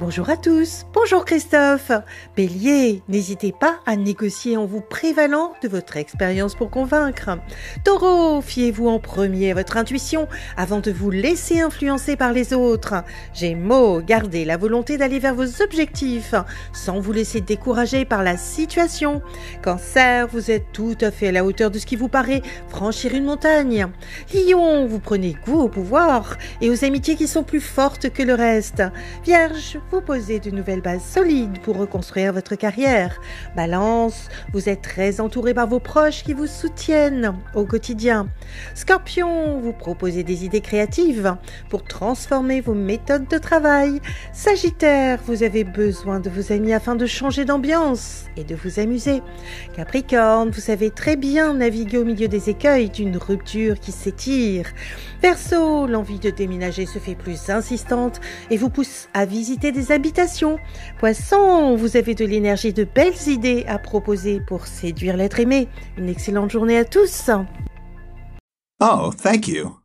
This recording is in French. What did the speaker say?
Bonjour à tous, bonjour Christophe. Bélier, n'hésitez pas à négocier en vous prévalant de votre expérience pour convaincre. Taureau, fiez-vous en premier à votre intuition avant de vous laisser influencer par les autres. Gémeaux, gardez la volonté d'aller vers vos objectifs sans vous laisser décourager par la situation. Cancer, vous êtes tout à fait à la hauteur de ce qui vous paraît franchir une montagne. Lion, vous prenez goût au pouvoir et aux amitiés qui sont plus fortes que le reste. Vierge, vous posez de nouvelles bases solides pour reconstruire votre carrière. Balance, vous êtes très entouré par vos proches qui vous soutiennent au quotidien. Scorpion, vous proposez des idées créatives pour transformer vos méthodes de travail. Sagittaire, vous avez besoin de vos amis afin de changer d'ambiance et de vous amuser. Capricorne, vous savez très bien naviguer au milieu des écueils d'une rupture qui s'étire. Verseau, l'envie de déménager se fait plus insistante et vous pousse à visiter des habitations. Poisson, vous avez de l'énergie, de belles idées à proposer pour séduire l'être aimé. Une excellente journée à tous. Oh, thank you.